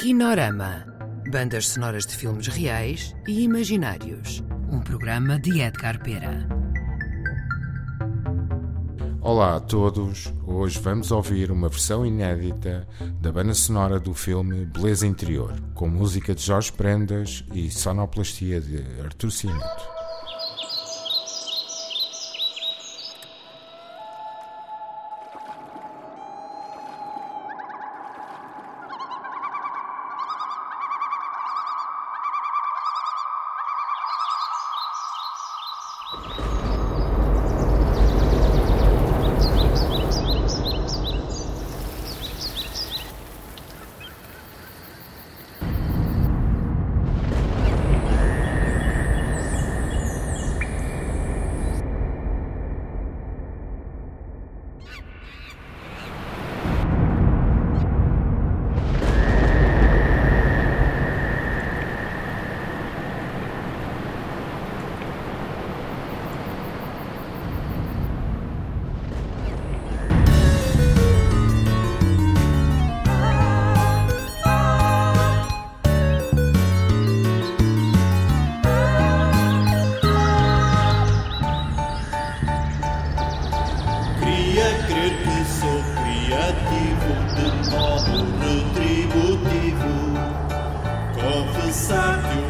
Kinorama. Bandas sonoras de filmes reais e imaginários. Um programa de Edgar Pera. Olá a todos. Hoje vamos ouvir uma versão inédita da banda sonora do filme Beleza Interior, com música de Jorge Prendas e sonoplastia de Artur sabe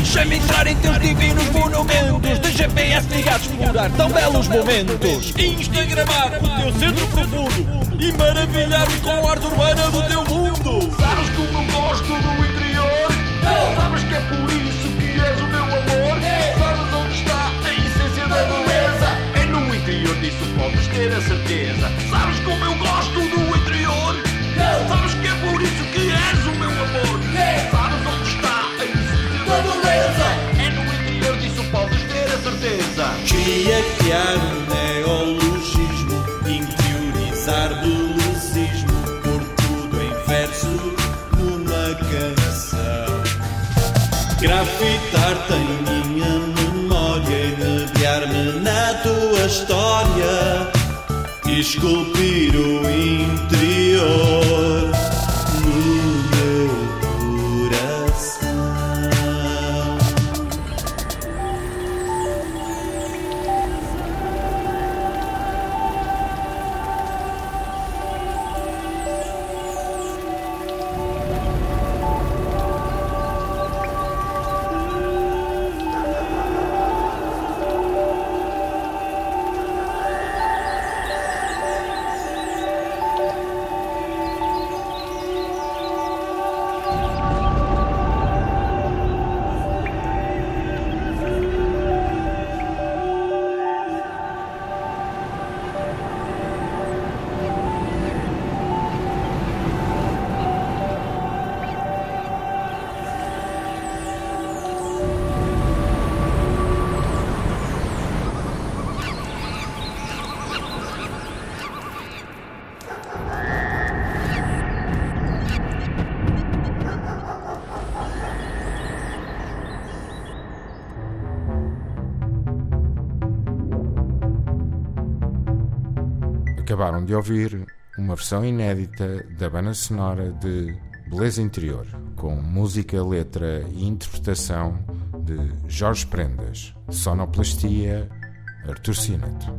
Deixa-me entrar em teus divinos monumentos De GPS ligados explorar tão belos momentos. Instagramar o teu centro profundo. E maravilhar-me com a arte urbana do teu mundo. Sabes como gosto do interior? Sabes que é por isso que és o meu amor? Criar um neologismo, interiorizar belezismo, pôr tudo em verso numa canção. Grafitar-te em minha memória e negar-me na tua história, esculpir o interior Acabaram de ouvir uma versão inédita da banda sonora de Beleza Interior, com música, letra e interpretação de Jorge Prendas, sonoplastia Artur Cineto.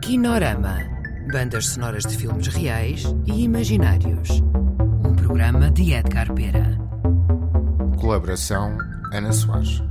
Kinorama Bandas sonoras de filmes reais e imaginários. Um programa de Edgar Pera. Colaboração Ana Soares.